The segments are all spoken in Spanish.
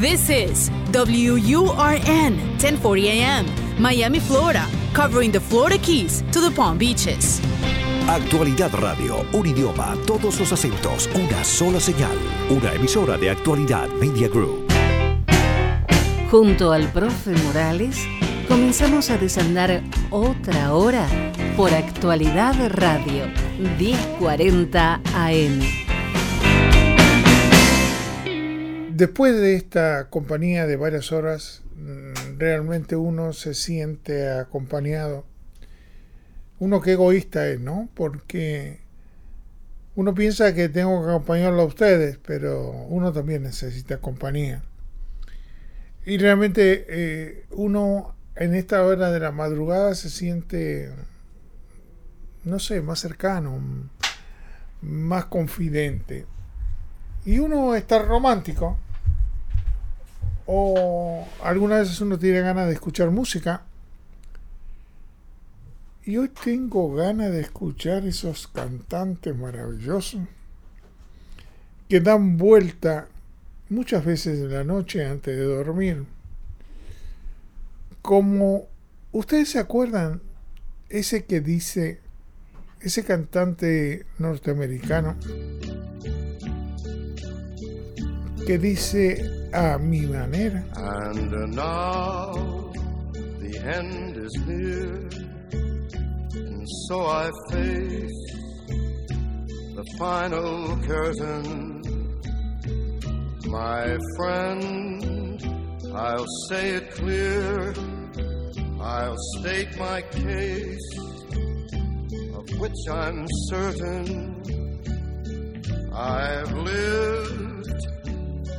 This is WURN 1040 AM, Miami, Florida, covering the Florida Keys to the Palm Beaches. Actualidad Radio, un idioma, todos los acentos, una sola señal, una emisora de Actualidad Media Group. Junto al profe Morales, comenzamos a desandar otra hora por Actualidad Radio, 1040 AM. Después de esta compañía de varias horas, mm, realmente uno se siente acompañado. Uno que egoísta es, ¿no? Porque uno piensa que tengo que acompañarlo a ustedes, pero uno también necesita compañía. Y realmente eh, uno en esta hora de la madrugada se siente, no sé, más cercano, más confidente. Y uno está romántico o algunas veces uno tiene ganas de escuchar música. Y hoy tengo ganas de escuchar esos cantantes maravillosos que dan vuelta muchas veces en la noche antes de dormir. Como ustedes se acuerdan, ese que dice, ese cantante norteamericano, que dice a mi manera. And now the end is near, and so I face the final curtain. My friend, I'll say it clear, I'll state my case, of which I'm certain. I've lived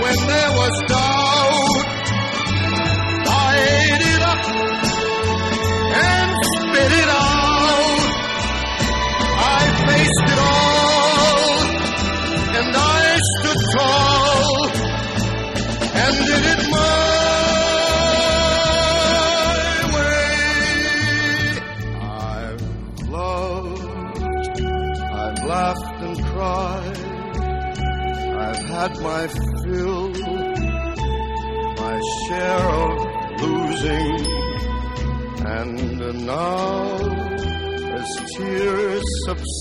when there was doubt,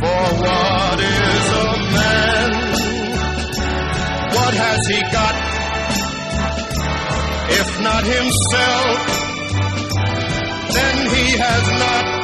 For what is a man? What has he got? If not himself, then he has not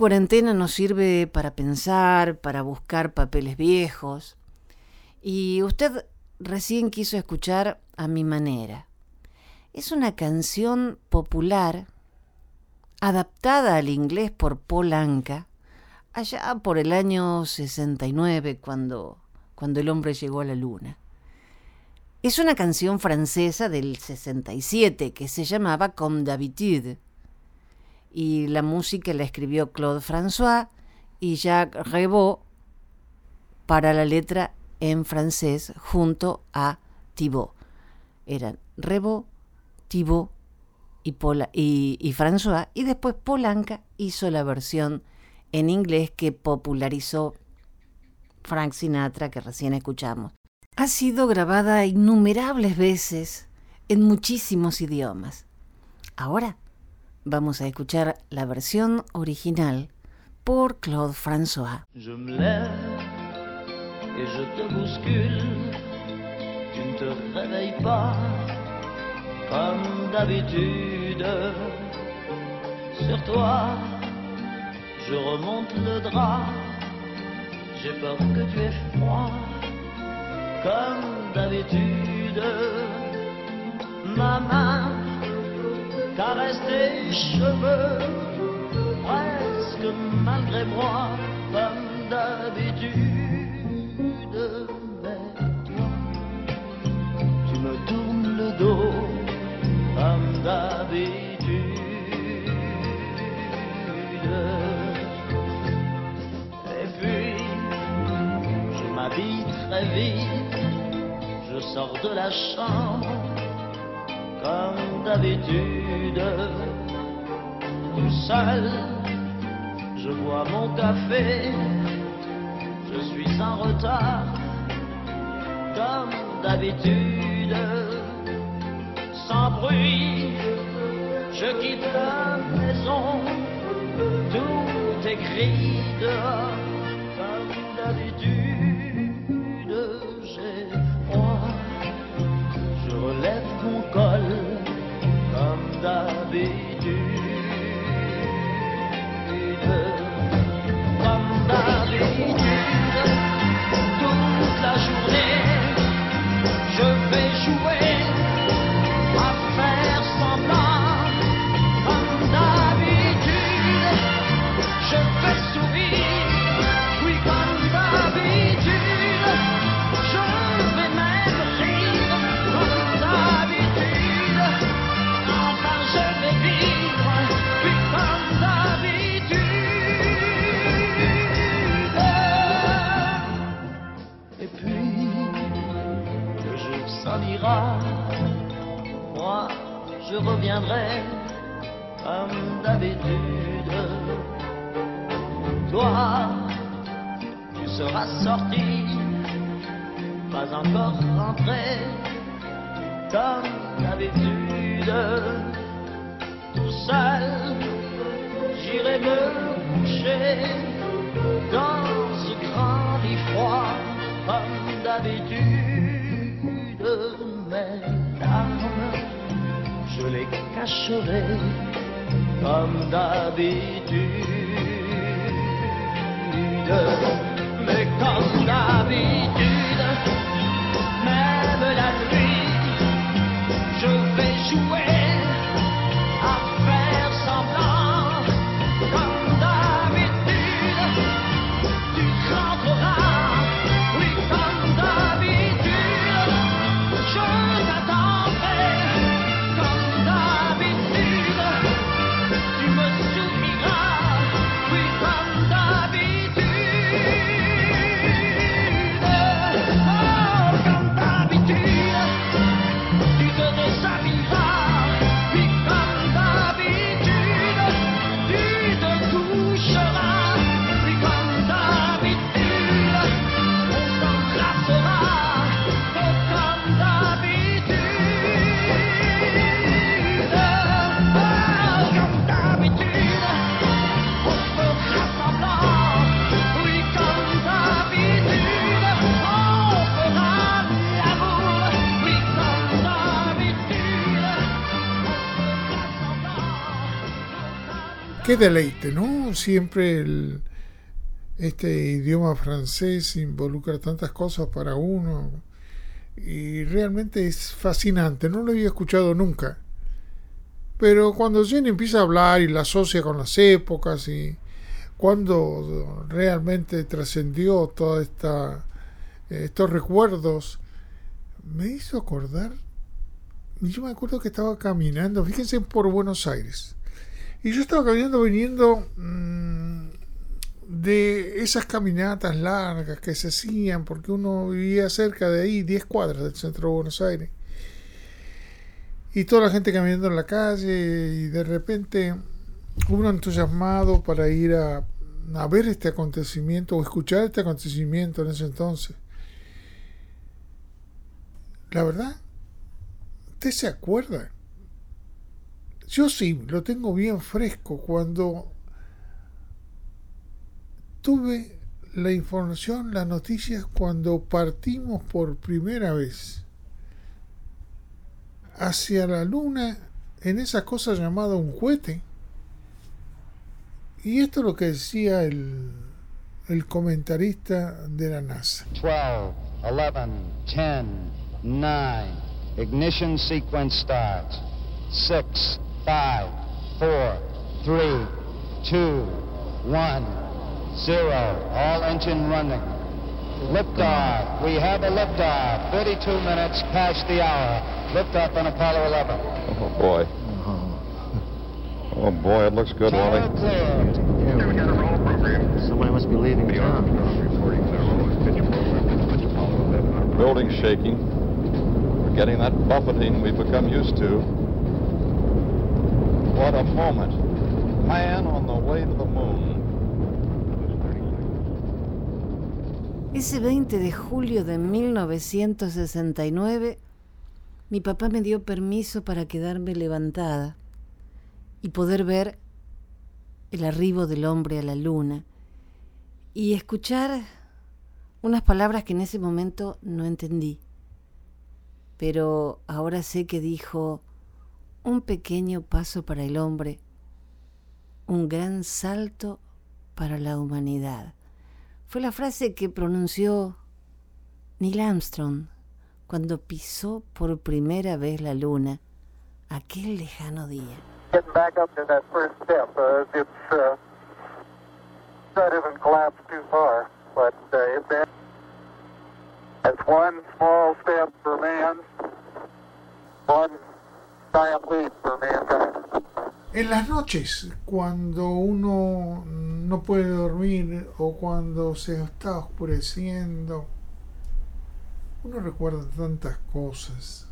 cuarentena nos sirve para pensar, para buscar papeles viejos. Y usted recién quiso escuchar a mi manera. Es una canción popular adaptada al inglés por Paul Anka allá por el año 69 cuando, cuando el hombre llegó a la luna. Es una canción francesa del 67 que se llamaba Comme d'habitude y la música la escribió Claude François y Jacques Revaux para la letra en francés junto a Thibaut. Eran Revaux, Thibaut y, y, y François y después Polanca hizo la versión en inglés que popularizó Frank Sinatra que recién escuchamos. Ha sido grabada innumerables veces en muchísimos idiomas. Ahora Vamos a escuchar la versión original por Claude François. Je me lève et je te bouscule. Tu ne te réveilles pas comme d'habitude. Sur toi, je remonte le drap. J'ai peur que tu aies froid comme d'habitude. Ma main caresse tes cheveux, presque malgré moi, comme d'habitude. Mais toi, tu me tournes le dos, comme d'habitude. Et puis, je m'habille très vite, je sors de la chambre comme d'habitude. Tout seul, je bois mon café, je suis en retard, comme d'habitude. Sans bruit, je quitte la maison, tout écrit dehors, comme d'habitude. D'habitude. Comme d'habitude, toute la journée, d'habitude. Et puis, le jour s'en ira, moi je reviendrai comme d'habitude. Toi, tu seras sorti, pas encore rentré, comme d'habitude. Tout seul, j'irai me coucher dans ce grand lit froid, comme d'habitude. Mes larmes, je les cacherai comme d'habitude. Mais comme d'habitude, même la nuit, qué deleite, ¿no? Siempre el, este idioma francés involucra tantas cosas para uno y realmente es fascinante, no lo había escuchado nunca. Pero cuando Jenny empieza a hablar y la asocia con las épocas y cuando realmente trascendió toda esta estos recuerdos me hizo acordar yo me acuerdo que estaba caminando fíjense por Buenos Aires y yo estaba caminando viniendo mmm, de esas caminatas largas que se hacían porque uno vivía cerca de ahí 10 cuadras del centro de Buenos Aires y toda la gente caminando en la calle y de repente uno entusiasmado para ir a, a ver este acontecimiento o escuchar este acontecimiento en ese entonces. La verdad, ¿usted se acuerda? Yo sí, lo tengo bien fresco cuando tuve la información, las noticias cuando partimos por primera vez hacia la luna en esa cosa llamada un cohete. Y esto es lo que decía el, el comentarista de la NASA. 12, 11, 10, 9. Ignition sequence starts. 6, 5, 4, 3, 2, 1, 0. All engine running. Liftoff. We have a liftoff. 32 minutes past the hour. Liftoff on Apollo 11. Oh boy. Oh boy, it looks good, Tower Wally. cleared. Somebody must be leaving town. Building shaking. We're getting that buffeting we've become used to. What a moment. Man on the way to the moon. Ese 20 de julio de 1969, mi papá me dio permiso para quedarme levantada y poder ver el arribo del hombre a la luna y escuchar unas palabras que en ese momento no entendí. Pero ahora sé que dijo un pequeño paso para el hombre, un gran salto para la humanidad. Fue la frase que pronunció Neil Armstrong cuando pisó por primera vez la luna aquel lejano día. En las noches, cuando uno no puede dormir o cuando se está oscureciendo, uno recuerda tantas cosas.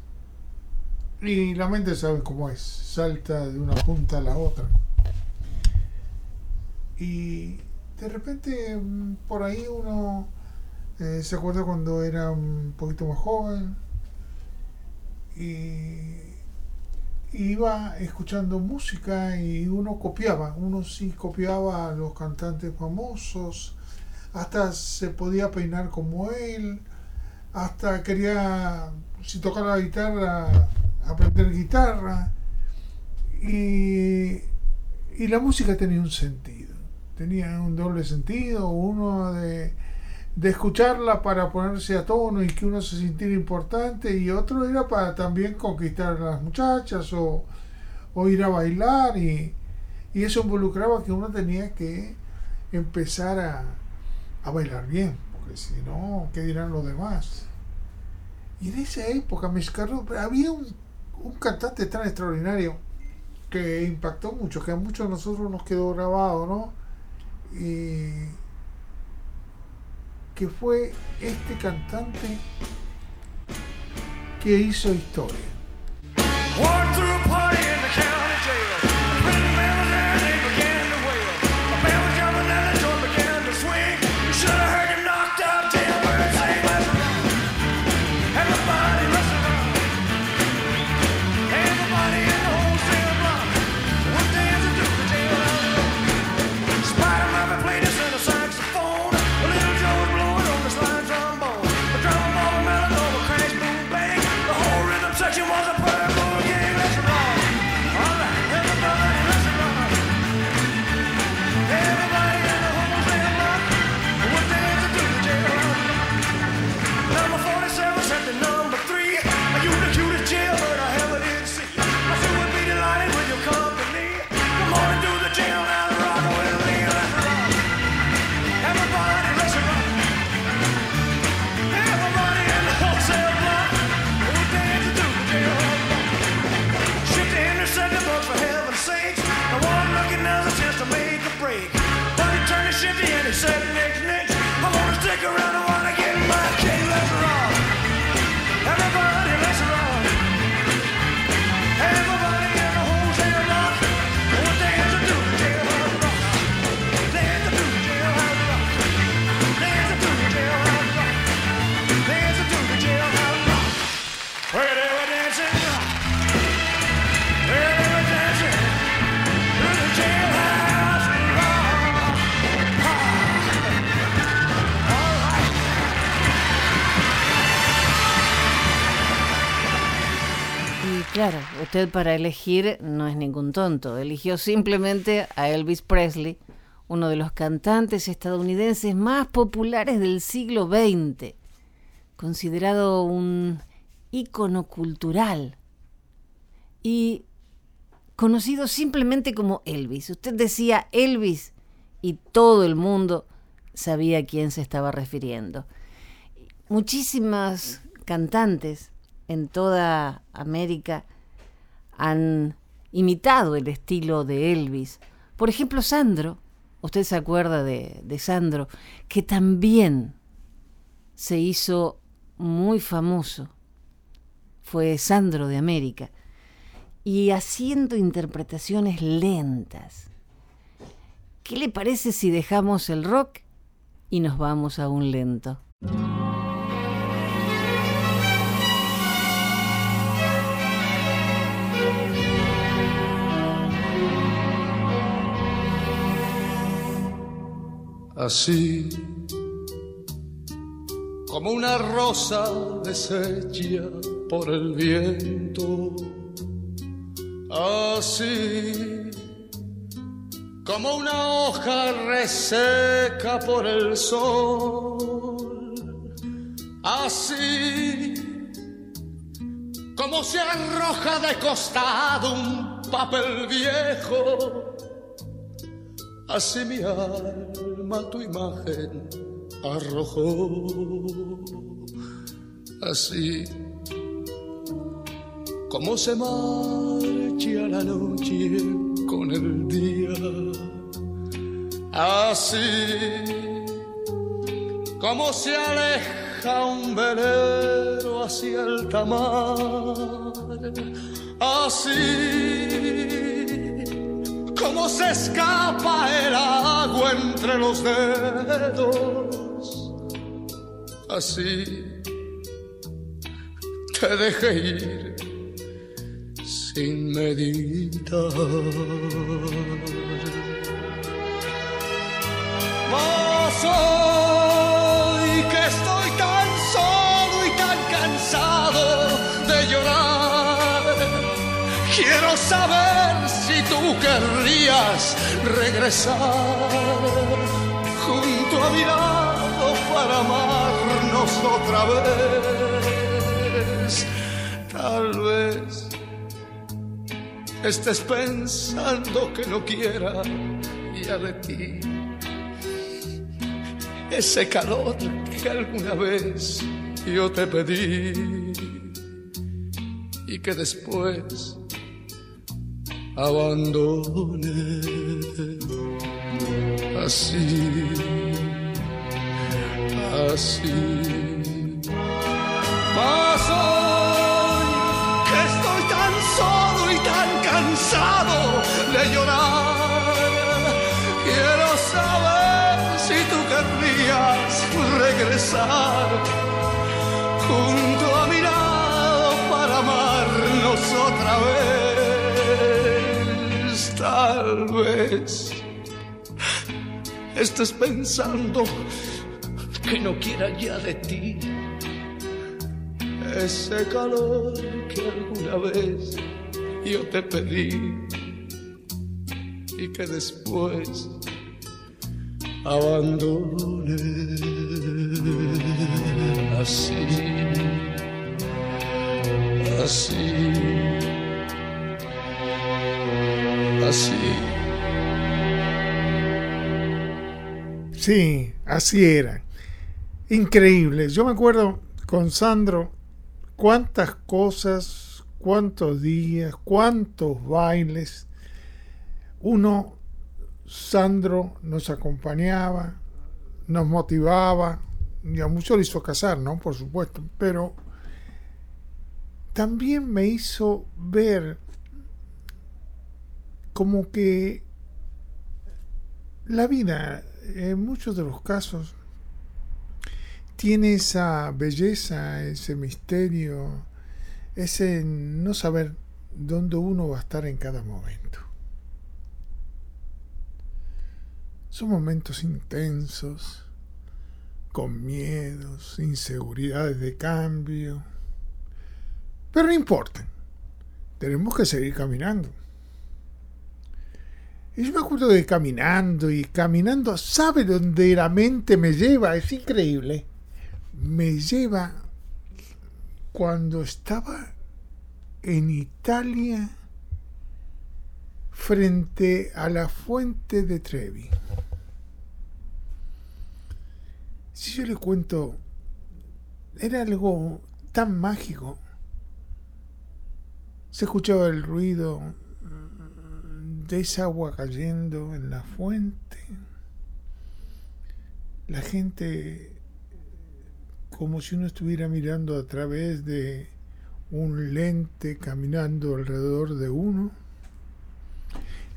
Y la mente sabe cómo es, salta de una punta a la otra. Y de repente mm, por ahí uno eh, se acuerda cuando era un poquito más joven y iba escuchando música y uno copiaba, uno sí copiaba a los cantantes famosos, hasta se podía peinar como él, hasta quería, si tocaba la guitarra, aprender guitarra. Y, y la música tenía un sentido, tenía un doble sentido, uno de, de escucharla para ponerse a tono y que uno se sintiera importante y otro era para también conquistar a las muchachas o, o ir a bailar y, y eso involucraba que uno tenía que empezar a, a bailar bien, porque si no, ¿qué dirán los demás? Y en esa época me escarró, había un, un cantante tan extraordinario que impactó mucho, que a muchos de nosotros nos quedó grabado, ¿no? Y que fue este cantante que hizo historia. Usted para elegir no es ningún tonto. Eligió simplemente a Elvis Presley, uno de los cantantes estadounidenses más populares del siglo XX, considerado un ícono cultural y conocido simplemente como Elvis. Usted decía Elvis y todo el mundo sabía a quién se estaba refiriendo. Muchísimas cantantes en toda América han imitado el estilo de Elvis. Por ejemplo, Sandro, usted se acuerda de, Sandro, que también se hizo muy famoso. Fue Sandro de América. Y haciendo interpretaciones lentas. ¿Qué le parece si dejamos el rock y nos vamos a un lento? Así como una rosa deshecha por el viento, así como una hoja reseca por el sol, así como se arroja de costado un papel viejo Así mi alma tu imagen arrojó, así como se marcha la noche con el día, así como se aleja un velero hacia el tamar, así como se escapa el agua entre los dedos. Así te dejé ir sin meditar. Mas hoy que estoy tan solo y tan cansado de llorar, quiero saber tú querrías regresar junto a mi lado para amarnos otra vez. Tal vez estés pensando que no quiera ya de ti ese calor que alguna vez yo te pedí y que después abandone así, así. Mas hoy que estoy tan solo y tan cansado de llorar, quiero saber si tú querrías regresar junto a mi lado para amarnos otra vez. Tal vez estés pensando que no quiera ya de ti ese calor que alguna vez yo te pedí y que después abandone. Así, así, así. Sí, así era. Increíble. Yo me acuerdo con Sandro cuántas cosas, cuántos días, cuántos bailes. Uno Sandro nos acompañaba, nos motivaba, y a muchos lo hizo casar, ¿no? Por supuesto, pero también me hizo ver como que la vida, en muchos de los casos, tiene esa belleza, ese misterio, ese no saber dónde uno va a estar en cada momento. Son momentos intensos, con miedos, inseguridades de cambio. Pero no importa, tenemos que seguir caminando. Y yo me acuerdo de caminando y caminando, ¿sabe dónde la mente me lleva? Es increíble. Me lleva cuando estaba en Italia frente a la fuente de Trevi. Si yo le cuento, era algo tan mágico. Se escuchaba el ruido de esa agua cayendo en la fuente. La gente como si uno estuviera mirando a través de un lente caminando alrededor de uno.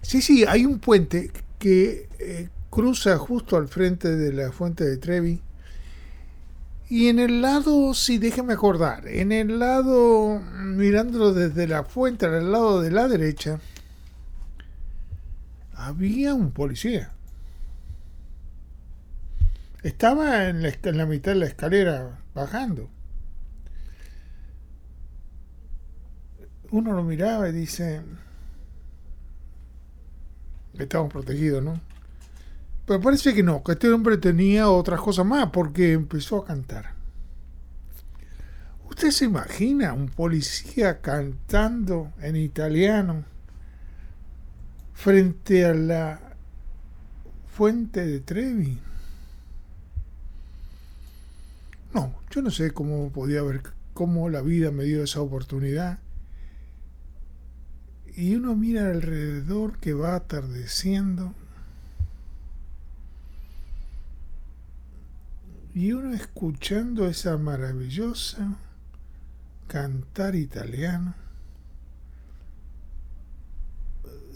Sí, sí, hay un puente que eh, cruza justo al frente de la fuente de Trevi y en el lado, sí, déjeme acordar, en el lado, mirándolo desde la fuente, al lado de la derecha, había un policía. Estaba en la, mitad de la escalera bajando. Uno lo miraba y dice, estamos protegidos, ¿no? Pero parece que no, que este hombre tenía otras cosas más porque empezó a cantar. ¿Usted se imagina un policía cantando en italiano frente a la fuente de Trevi? No, yo no sé cómo podía haber, cómo la vida me dio esa oportunidad. Y uno mira alrededor que va atardeciendo y uno escuchando esa maravillosa cantar italiano.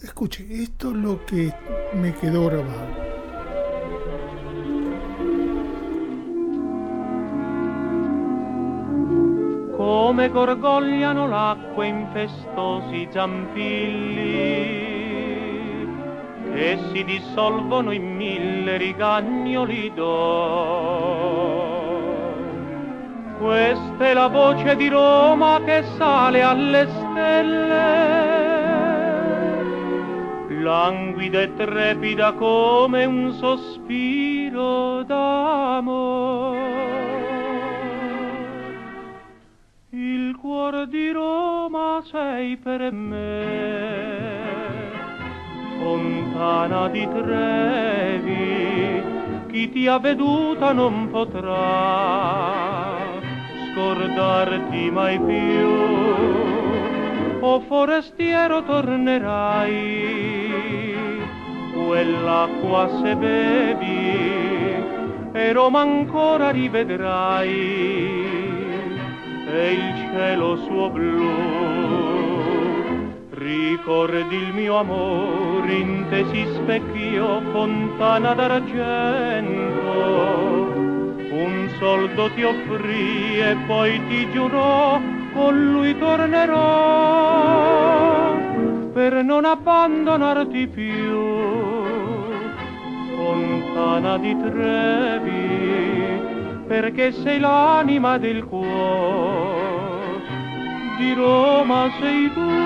Escuche, esto es lo que me quedó grabado. Come gorgogliano l'acqua in festosi zampilli e si dissolvono in mille rigagnoli d'oro. Questa è la voce di Roma che sale alle stelle, languida e trepida come un sospiro d'amore. Il cuore di Roma sei per me fontana di Trevi, chi ti ha veduta non potrà scordarti mai più. O forestiero tornerai, quell'acqua se bevi, e Roma ancora rivedrai, e il cielo suo blu Ricordi il mio amore in te si specchio fontana d'argento. Un soldo ti offrì e poi ti giurò con lui tornerò per non abbandonarti più fontana di Trevi perché sei l'anima del cuore di Roma sei tu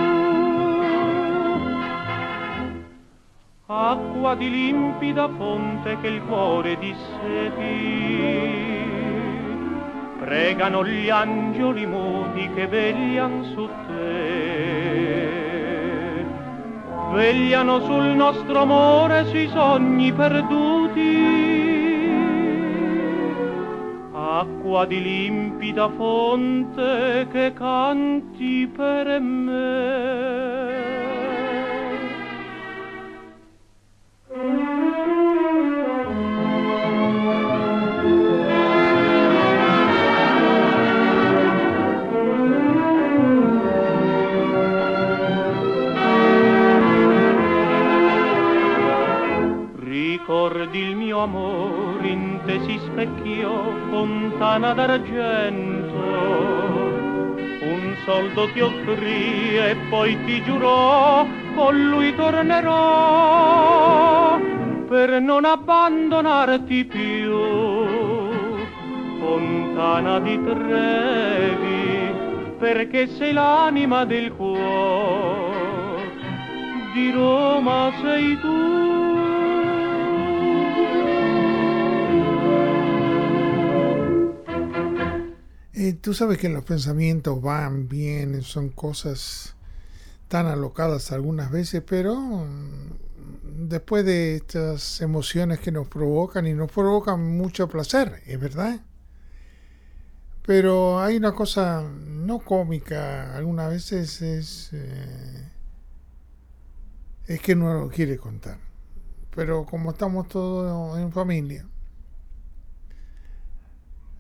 acqua di limpida fonte che il cuore dissepi. Pregano gli angeli muti che veglian su te. Vegliano sul nostro amore, sui sogni perduti. Acqua di limpida fonte che canti per me. Mio amor in te si specchiò fontana d'argento. Un soldo ti offrì e poi ti giurò, con lui tornerò per non abbandonarti più. Fontana di Trevi, perché sei l'anima del cuore, di Roma sei tu. Eh, tú sabes que los pensamientos van, vienen, son cosas tan alocadas algunas veces, pero mm, después de estas emociones que nos provocan y nos provocan mucho placer, es verdad. Pero hay una cosa no cómica, algunas veces es, eh, es que no lo quiere contar. Pero como estamos todos en familia,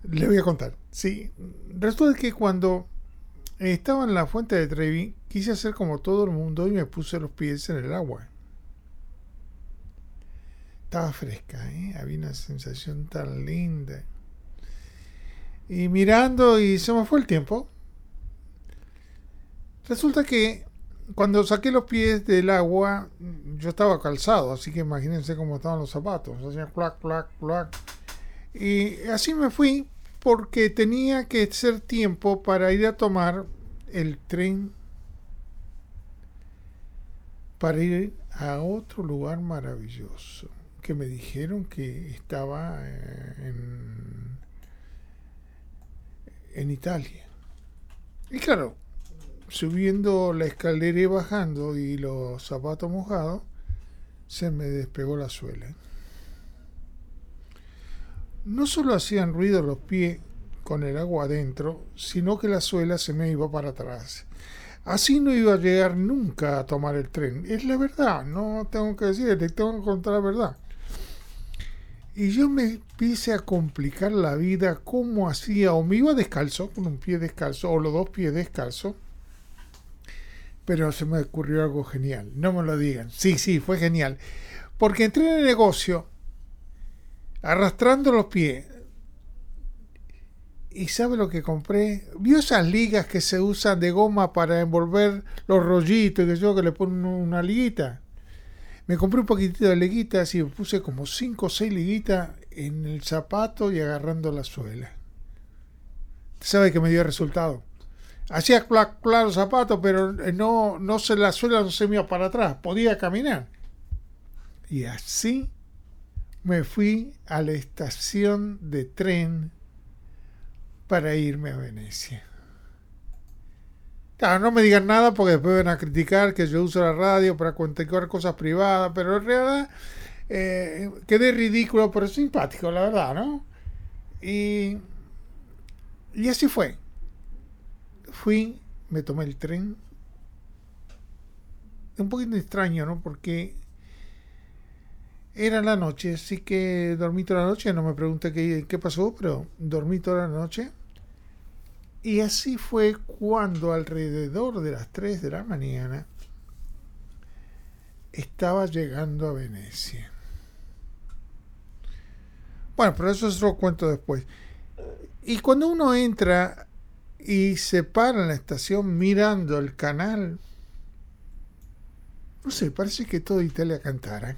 le voy a contar. Sí, resulta que cuando estaba en la fuente de Trevi, quise hacer como todo el mundo y me puse los pies en el agua. Estaba fresca, ¿eh? había una sensación tan linda. Y mirando y se me fue el tiempo. Resulta que cuando saqué los pies del agua, yo estaba calzado, así que imagínense cómo estaban los zapatos. Hacía clac, clac, clac. Y así me fui porque tenía que ser tiempo para ir a tomar el tren para ir a otro lugar maravilloso que me dijeron que estaba eh, en, en Italia. Y claro, subiendo la escalera y bajando y los zapatos mojados, se me despegó la suela. No solo hacían ruido los pies con el agua adentro, sino que la suela se me iba para atrás. Así no iba a llegar nunca a tomar el tren. Es la verdad, no tengo que decir, le tengo que contar la verdad. Y yo me empecé a complicar la vida cómo hacía, o me iba descalzo, con un pie descalzo, o los dos pies descalzo. Pero se me ocurrió algo genial, no me lo digan. Sí, sí, fue genial. Porque entré en el negocio arrastrando los pies. ¿Y sabe lo que compré? ¿Vio esas ligas que se usan de goma para envolver los rollitos que yo que le ponen una liguita? Me compré un poquitito de liguitas y me puse como 5 o 6 liguitas en el zapato y agarrando la suela. ¿Sabe que me dio resultado? Hacía claro los zapatos, pero no, no se la suela no se me iba para atrás, podía caminar. Y así me fui a la estación de tren para irme a Venecia. Claro, no me digan nada porque después van a criticar que yo uso la radio para contar cosas privadas, pero en realidad eh, quedé ridículo, pero simpático, la verdad, ¿no? Y, y así fue. Fui, me tomé el tren. Un poquito extraño, ¿no? Porque era la noche, así que dormí toda la noche, no me pregunté qué, qué pasó, pero dormí toda la noche. Y así fue cuando alrededor de las 3 de la mañana estaba llegando a Venecia. Bueno, pero eso es otro cuento después. Y cuando uno entra y se para en la estación mirando el canal, no sé, parece que toda Italia cantara.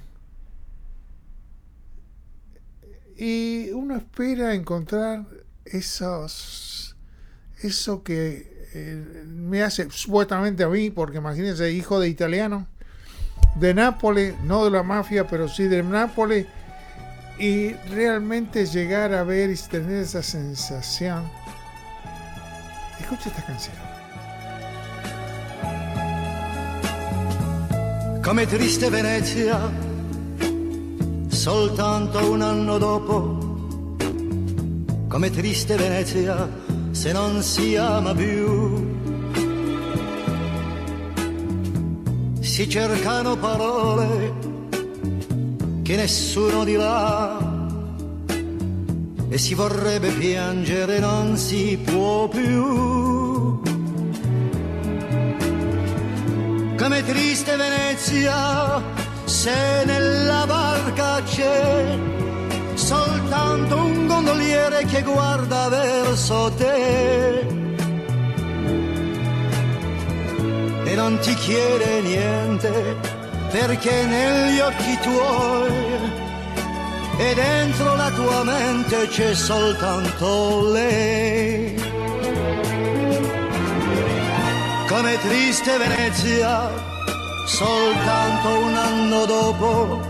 Y uno espera encontrar esos, eso que eh, me hace supuestamente a mí, porque imagínense, hijo de italiano, de Nápoles, no de la mafia, pero sí de Nápoles, y realmente llegar a ver y tener esa sensación. Escucha esta canción. Come triste Venezia, soltanto un anno dopo, come triste Venezia se non si ama più. Si cercano parole che nessuno dirà e si vorrebbe piangere, non si può più. Come triste Venezia se nella barca c'è sole che guarda verso te e non ti chiede niente perché negli occhi tuoi e dentro la tua mente c'è soltanto lei. Come triste Venezia, soltanto un anno dopo,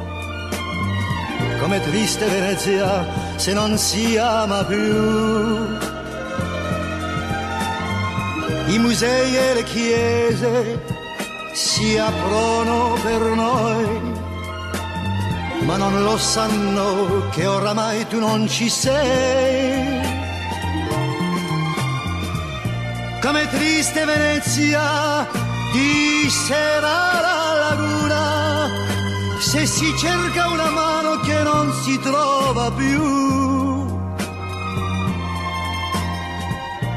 come triste Venezia se non si ama più. I musei e le chiese si aprono per noi ma non lo sanno che oramai tu non ci sei. Come triste Venezia di sera se si cerca una mano che non si trova più.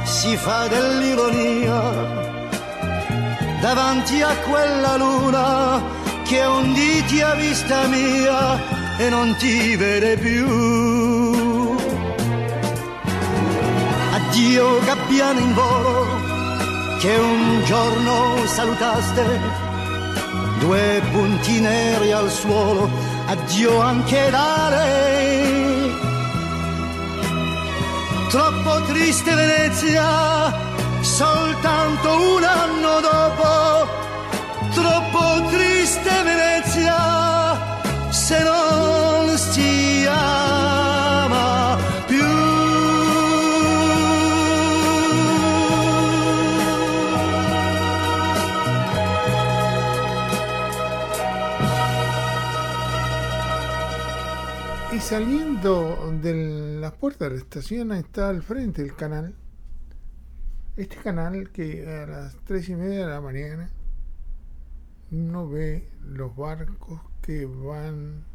Si fa dell'ironia davanti a quella luna che un dì ti ha vista mia e non ti vede più. Addio gabbiano in volo che un giorno salutaste, due punti neri al suolo, addio anche da lei. Troppo triste Venezia, soltanto un anno dopo troppo triste Venezia se non si saliendo de la puerta de la estación está al frente el canal. Este canal que a las tres y media de la mañana uno ve los barcos que van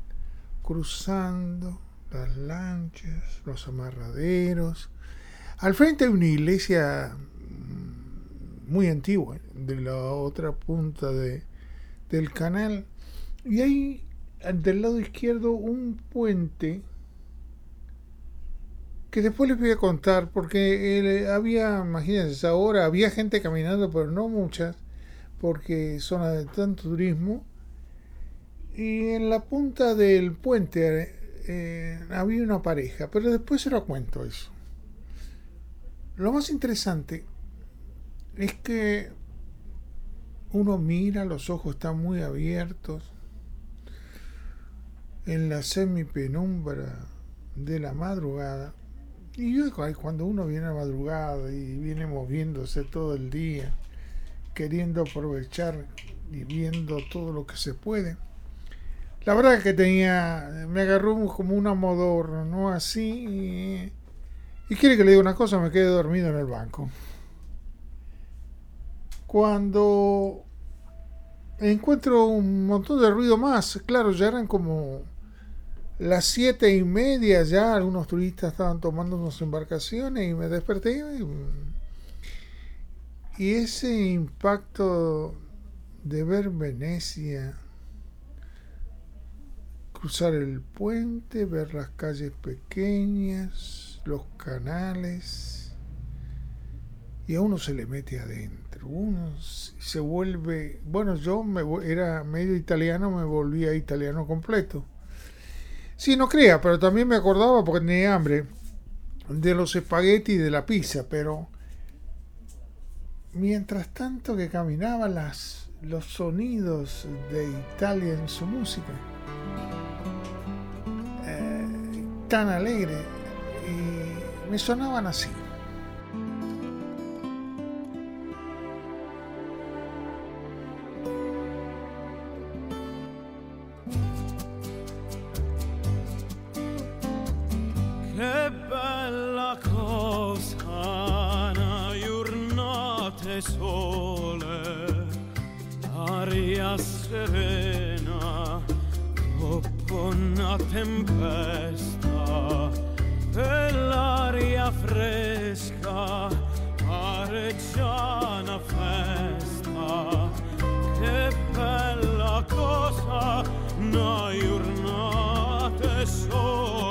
cruzando las lanchas, los amarraderos. Al frente hay una iglesia mm, muy antigua de la otra punta de, del canal y hay del lado izquierdo un puente que después les voy a contar porque eh, había, imagínense, ahora había gente caminando, pero no muchas porque zona de tanto turismo. Y en la punta del puente eh, había una pareja, pero después se lo cuento eso. Lo más interesante es que uno mira, los ojos están muy abiertos, en la semipenumbra de la madrugada. Y yo, cuando uno viene a madrugada y viene moviéndose todo el día, queriendo aprovechar y viendo todo lo que se puede. La verdad es que tenía, me agarró como un amodor, ¿no? Así. Y quiere que le diga una cosa, me quedé dormido en el banco. Cuando encuentro un montón de ruido más, claro, ya eran como las siete y media, ya algunos turistas estaban tomando unas embarcaciones y me desperté y y ese impacto de ver Venecia, cruzar el puente, ver las calles pequeñas, los canales, y a uno se le mete adentro, uno se vuelve, bueno, yo me, era medio italiano, me volvía italiano completo. Sí, no crea, pero también me acordaba porque tenía hambre de los espaguetis y de la pizza, pero mientras tanto que caminaba las, los sonidos de Italia en su música, eh, tan alegre, y me sonaban así. Che bella cosa una giornata sole, aria serena dopo una tempesta e l'aria fresca pareggia una festa. Che bella cosa una giornata sole.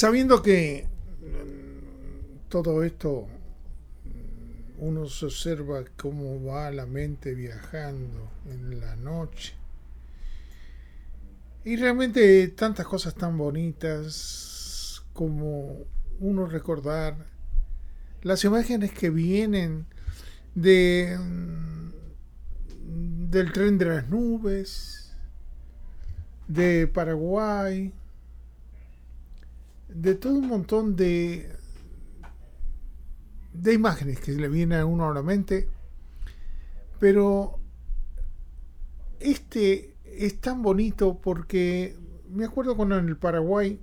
Sabiendo que mm, todo esto mm, uno se observa cómo va la mente viajando en la noche. Y realmente tantas cosas tan bonitas como uno recordar las imágenes que vienen de mm, del tren de las nubes, de Paraguay, de todo un montón de, de imágenes que le vienen a uno a la mente, pero este es tan bonito porque me acuerdo cuando en el Paraguay,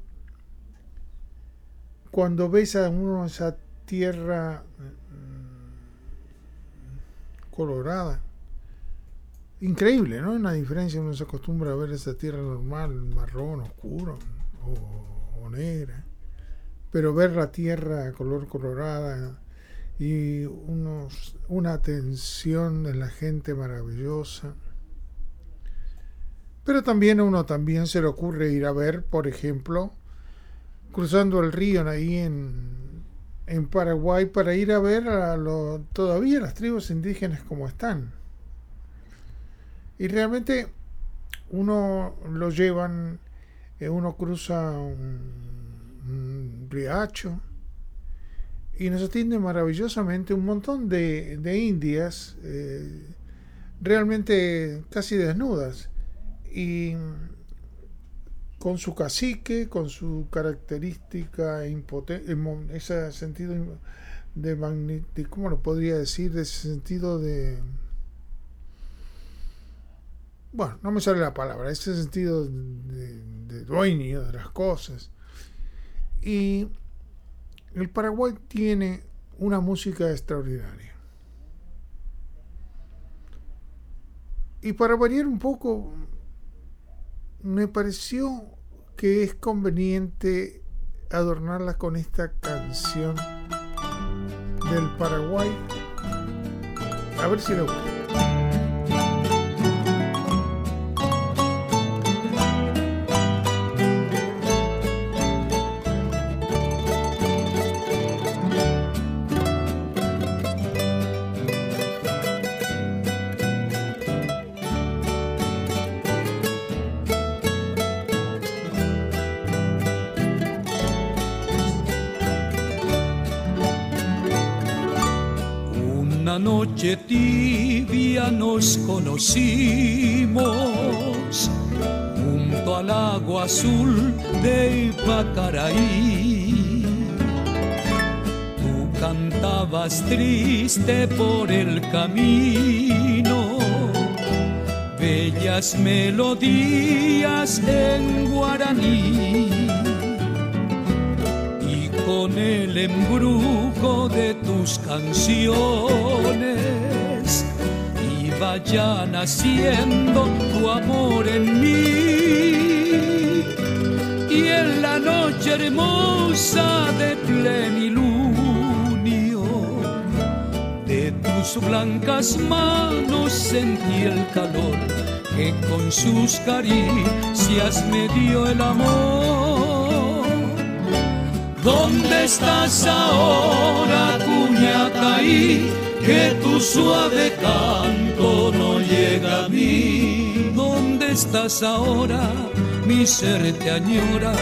cuando ves a uno esa tierra mm, colorada, increíble, ¿no? Una diferencia, uno se acostumbra a ver esa tierra normal, marrón, oscuro o, pero ver la tierra color colorada y una atención de la gente maravillosa. Pero también a uno también se le ocurre ir a ver, por ejemplo, cruzando el río ahí en, en Paraguay para ir a ver a lo, todavía las tribus indígenas como están. Y realmente uno lo llevan, uno cruza un, riacho y nos atiende maravillosamente un montón de, de indias, eh, realmente casi desnudas, y con su cacique, con su característica impotencia, ese sentido de magnetismo, ¿cómo lo podría decir? De ese sentido de bueno, no me sale la palabra, ese sentido de, de dueño de las cosas. Y el Paraguay tiene una música extraordinaria. Y para variar un poco, me pareció que es conveniente adornarla con esta canción del Paraguay. A ver si le gusta. Noche tibia nos conocimos junto al agua azul de Ipacaraí. Tú cantabas triste por el camino, bellas melodías en guaraní con el embrujo de tus canciones iba ya naciendo tu amor en mí y en la noche hermosa de plenilunio de tus blancas manos sentí el calor que con sus caricias me dio el amor ¿Dónde estás ahora, Cuñataí? Que tu suave canto estás ahora? Mi ser te añora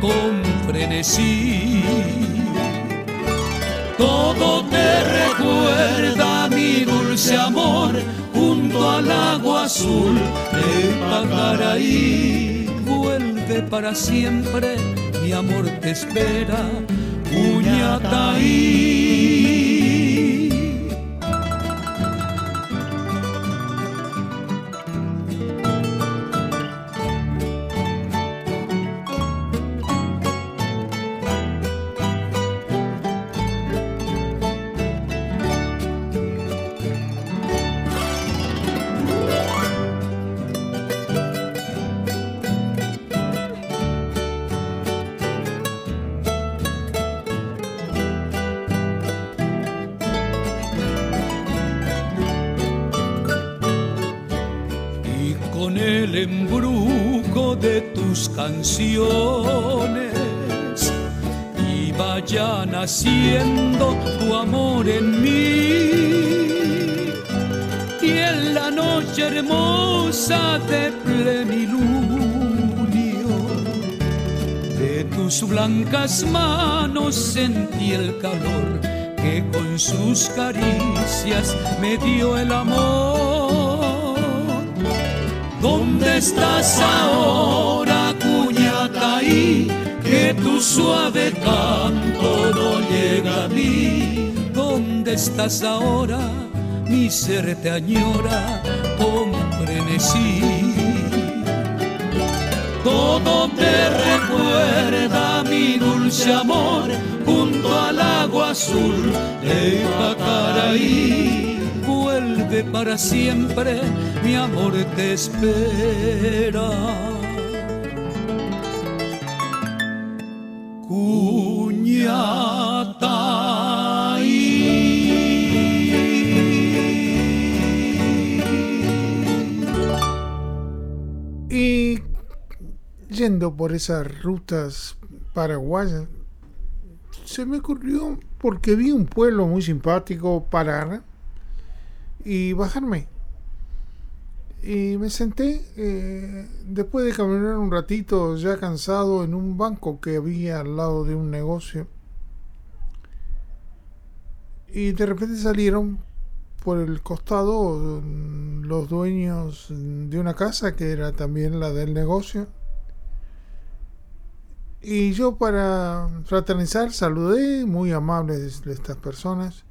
con frenesí. Todo te recuerda mi dulce amor junto al agua azul de Pacaraí. Vuelve para siempre mi amor te espera, Uñataí. De plenilunio, de tus blancas manos sentí el calor que con sus caricias me dio el amor. ¿Dónde estás ahora, Cuñataí? Que tu suave canto no llega a mí. ¿Dónde estás ahora? Mi ser te añora con frenesí. Todo te recuerda mi dulce amor junto al agua azul de Pacaraí. Vuelve para siempre, mi amor te espera. Y yendo por esas rutas paraguayas, se me ocurrió porque vi un pueblo muy simpático parar y bajarme. Y me senté, eh, después de caminar un ratito, ya cansado, en un banco que había al lado de un negocio. Y de repente salieron por el costado mm, los dueños de una casa que era también la del negocio. Y yo para fraternizar saludé, muy amables estas personas.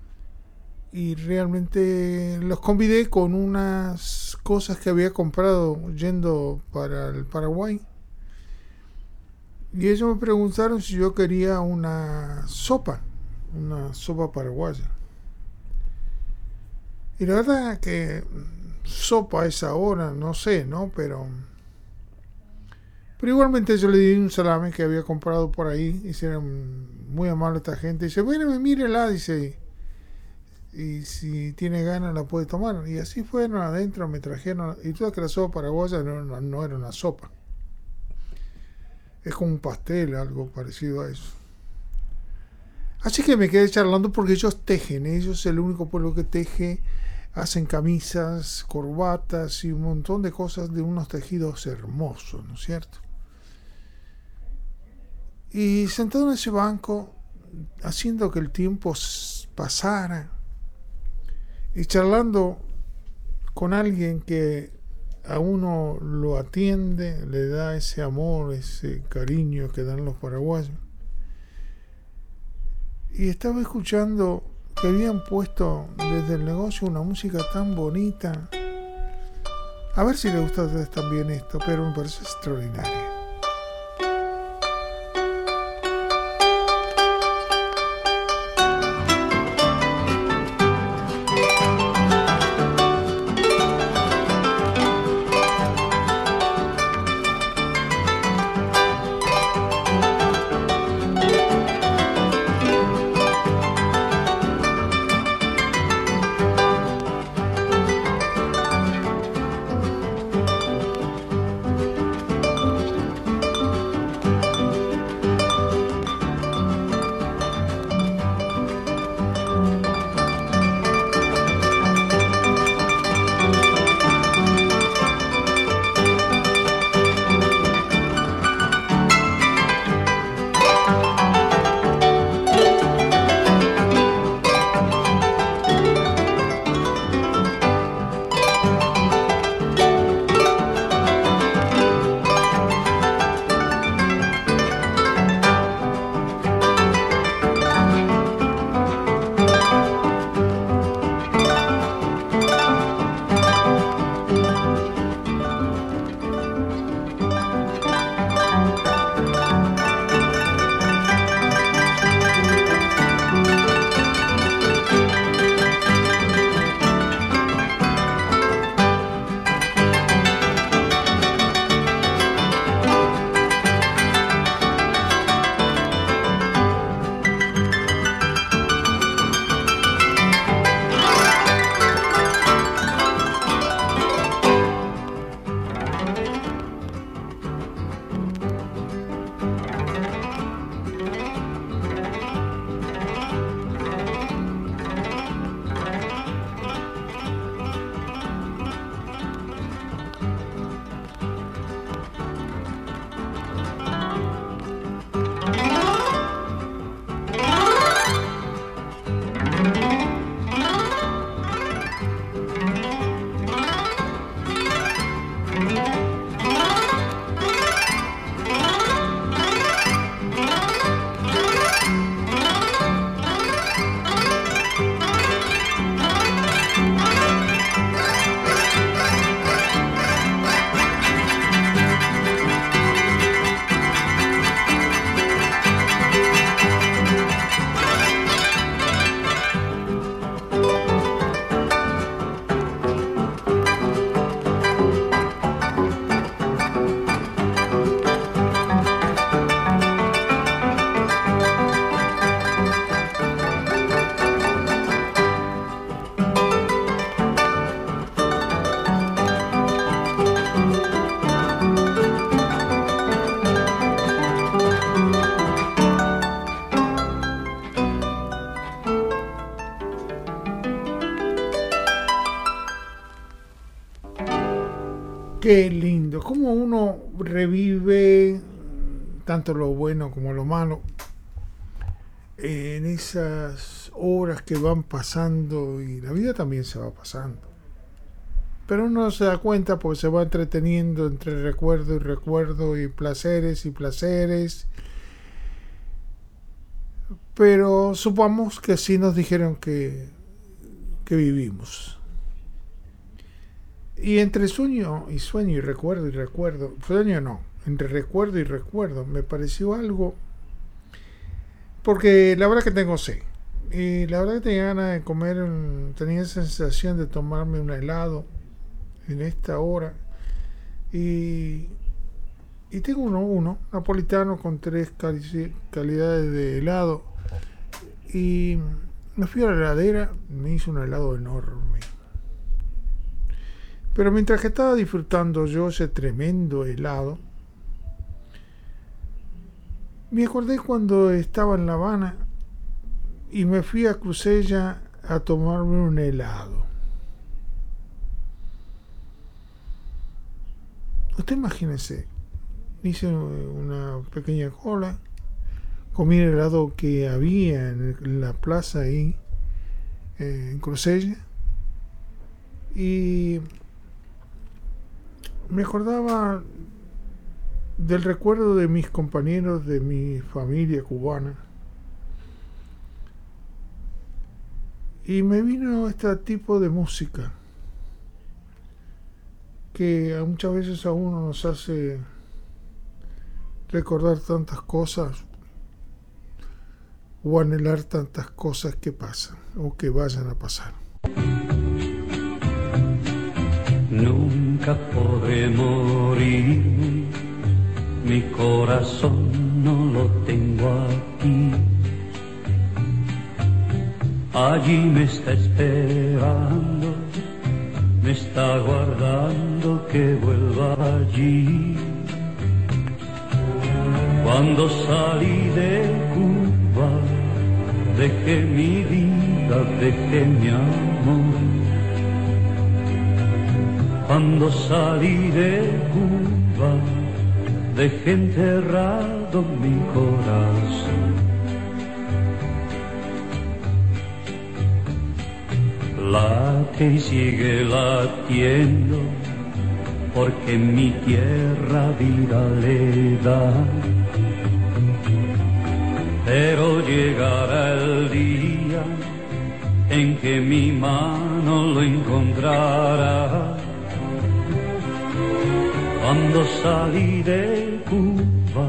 Y realmente los convidé con unas cosas que había comprado yendo para el Paraguay. Y ellos me preguntaron si yo quería una sopa, una sopa paraguaya. Y la verdad que sopa a esa hora, no sé, ¿no? Pero pero igualmente yo le di un salame que había comprado por ahí. Hicieron muy amable esta gente. Dice, bueno, mírela, dice. Y si tiene ganas la puede tomar. Y así fueron adentro, me trajeron. Y toda que la sopa paraguaya no, no, no era una sopa. Es como un pastel, algo parecido a eso. Así que me quedé charlando porque ellos tejen. Ellos es el único pueblo que teje. Hacen camisas, corbatas y un montón de cosas de unos tejidos hermosos, ¿no es cierto? Y sentado en ese banco, haciendo que el tiempo pasara y charlando con alguien que a uno lo atiende, le da ese amor, ese cariño que dan los paraguayos. Y estaba escuchando que habían puesto desde el negocio una música tan bonita. A ver si le gusta también esto, pero me parece extraordinario. Qué lindo, cómo uno revive tanto lo bueno como lo malo en esas horas que van pasando y la vida también se va pasando. Pero uno no se da cuenta porque se va entreteniendo entre recuerdo y recuerdo y placeres y placeres. Pero supongamos que así nos dijeron que, que vivimos. Y entre sueño y sueño y recuerdo y recuerdo, sueño no, entre recuerdo y recuerdo, me pareció algo, porque la verdad que tengo sed, y la verdad que tenía ganas de comer, tenía sensación de tomarme un helado en esta hora, y, y tengo uno, uno, napolitano con tres calidades de helado, y me fui a la heladera, me hice un helado enorme pero mientras que estaba disfrutando yo ese tremendo helado, me acordé cuando estaba en La Habana y me fui a Crucella a tomarme un helado. Usted imagínese, hice una pequeña cola, comí el helado que había en la plaza ahí, eh, en Crucella, y me acordaba del recuerdo de mis compañeros de mi familia cubana. Y me vino este tipo de música que muchas veces a uno nos hace recordar tantas cosas o anhelar tantas cosas que pasan o que vayan a pasar. Nunca podré morir, mi corazón no lo tengo aquí. Allí me está esperando, me está guardando que vuelva allí. Cuando salí de Cuba, dejé mi vida, dejé mi amor cuando salí de Cuba, dejé enterrado mi corazón. Late y sigue latiendo, porque mi tierra vida le da. Pero llegará el día en que mi mano lo encontrará cuando salí de Cuba,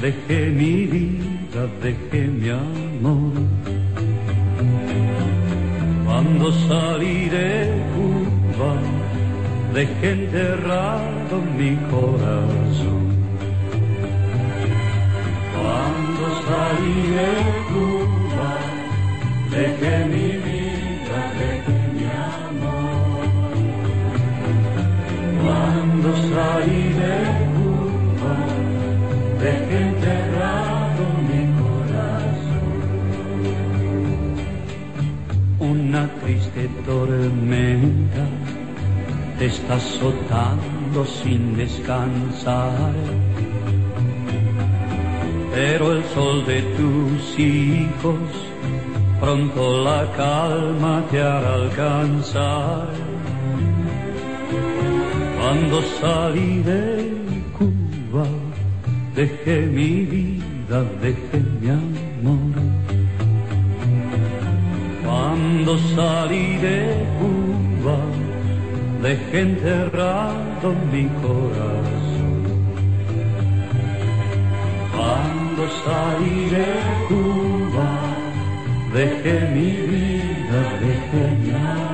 dejé mi vida, dejé mi amor. Cuando salí de Cuba, dejé enterrado mi corazón. Cuando salí de Cuba, dejé mi tormenta te está azotando sin descansar. Pero el sol de tus hijos pronto la calma te hará alcanzar. Cuando salí de Cuba, dejé mi vida, dejé mi amor. Cuando salí de Cuba, dejé enterrado mi corazón. Cuando salí de Cuba, dejé mi vida, dejé mi amor.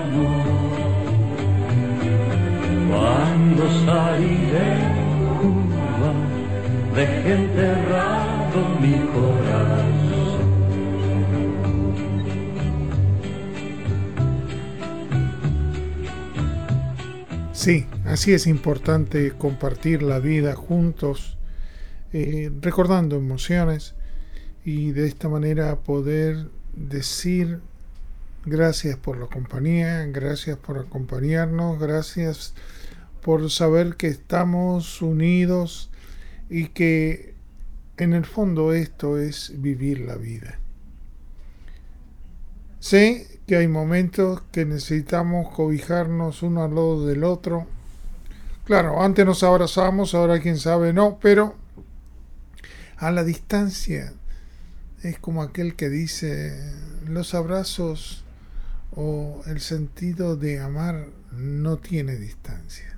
Cuando salí de Cuba, dejé enterrado mi corazón. Sí, así es importante compartir la vida juntos, eh, recordando emociones y de esta manera poder decir gracias por la compañía, gracias por acompañarnos, gracias saber que estamos unidos y que en el fondo esto es vivir la vida. Sé que hay momentos que necesitamos cobijarnos uno al lado del otro. Claro, antes nos abrazamos, ahora quién sabe no, pero a la distancia es como aquel que dice los abrazos o el sentido de amar no tiene distancia.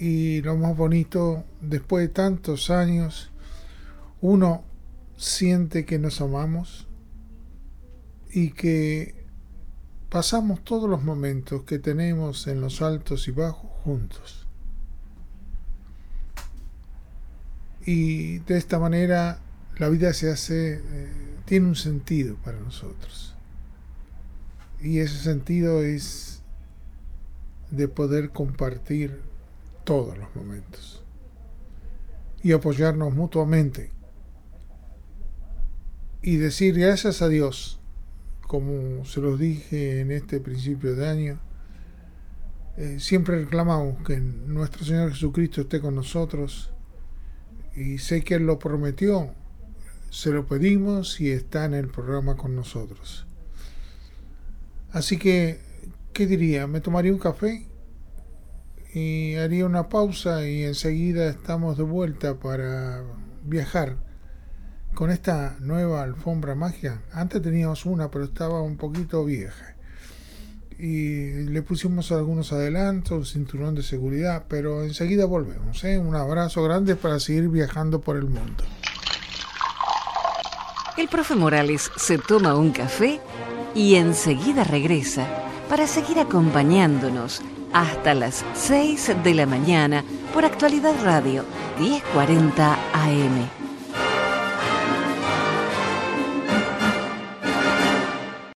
Y lo más bonito, después de tantos años, uno siente que nos amamos y que pasamos todos los momentos que tenemos en los altos y bajos juntos. Y de esta manera la vida se hace, eh, tiene un sentido para nosotros. Y ese sentido es de poder compartir todos los momentos y apoyarnos mutuamente y decir gracias a Dios como se los dije en este principio de año, eh, siempre reclamamos que nuestro Señor Jesucristo esté con nosotros y sé que Él lo prometió, se lo pedimos y está en el programa con nosotros. Así que, ¿qué diría? ¿Me tomaría un café? Y haría una pausa y enseguida estamos de vuelta para viajar con esta nueva alfombra mágica. Antes teníamos una, pero estaba un poquito vieja. Y le pusimos algunos adelantos, un cinturón de seguridad, pero enseguida volvemos. ¿eh? Un abrazo grande para seguir viajando por el mundo. El profe Morales se toma un café y enseguida regresa para seguir acompañándonos hasta las 6 de la mañana por Actualidad Radio 1040 AM.